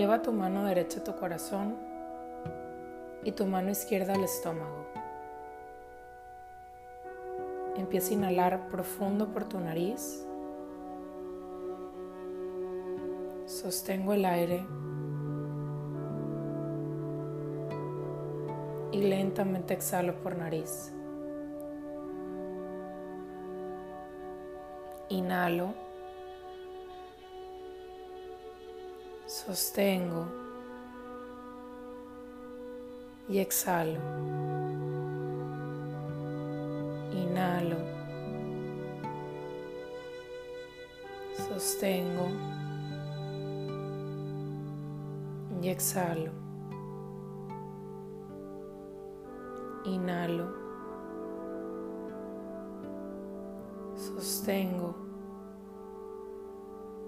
Lleva tu mano derecha a tu corazón y tu mano izquierda al estómago. Empieza a inhalar profundo por tu nariz. Sostengo el aire y lentamente exhalo por nariz. Inhalo. Sostengo. Y exhalo. Inhalo. Sostengo. Y exhalo. Inhalo. Sostengo.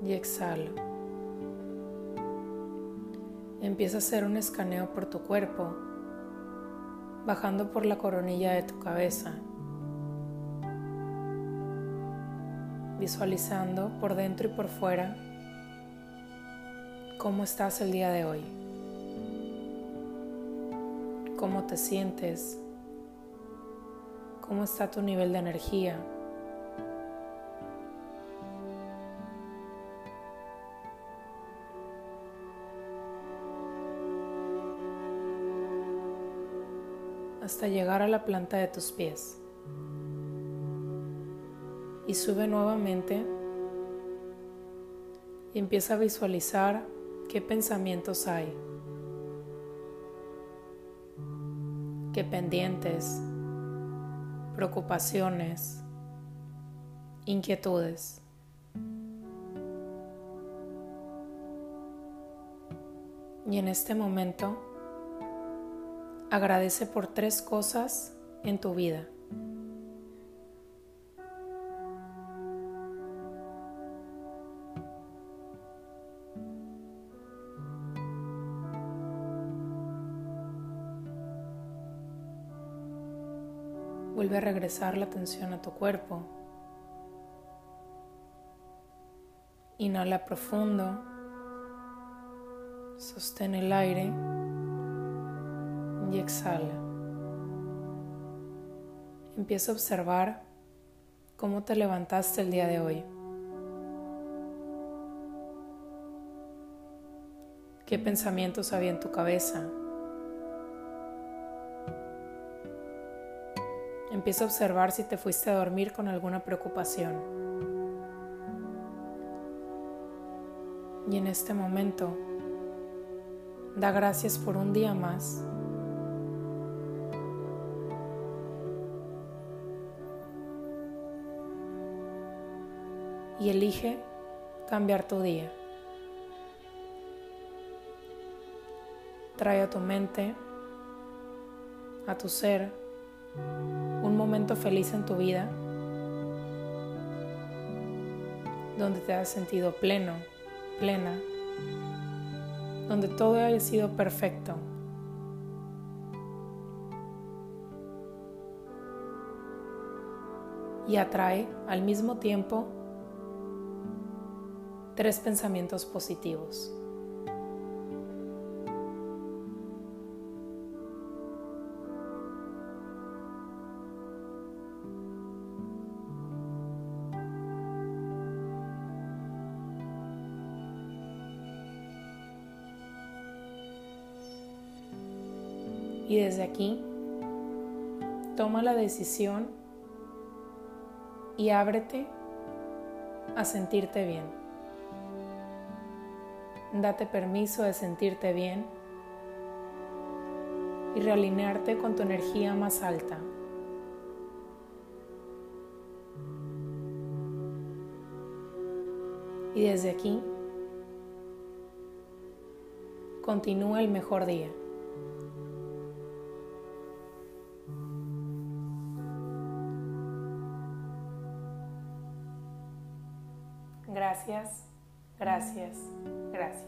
Y exhalo. Empieza a hacer un escaneo por tu cuerpo, bajando por la coronilla de tu cabeza, visualizando por dentro y por fuera cómo estás el día de hoy, cómo te sientes, cómo está tu nivel de energía. Hasta llegar a la planta de tus pies. Y sube nuevamente y empieza a visualizar qué pensamientos hay, qué pendientes, preocupaciones, inquietudes. Y en este momento agradece por tres cosas en tu vida. Vuelve a regresar la atención a tu cuerpo. Inhala profundo. Sostén el aire y exhala. Empieza a observar cómo te levantaste el día de hoy. ¿Qué pensamientos había en tu cabeza? Empieza a observar si te fuiste a dormir con alguna preocupación. Y en este momento, da gracias por un día más y elige cambiar tu día. Trae a tu mente, a tu ser, un momento feliz en tu vida donde te has sentido pleno, plena, donde todo haya sido perfecto. Y atrae al mismo tiempo tres pensamientos positivos. Y desde aquí, toma la decisión y ábrete a sentirte bien. Date permiso de sentirte bien y realinearte con tu energía más alta. Y desde aquí, continúa el mejor día. Gracias, gracias, gracias.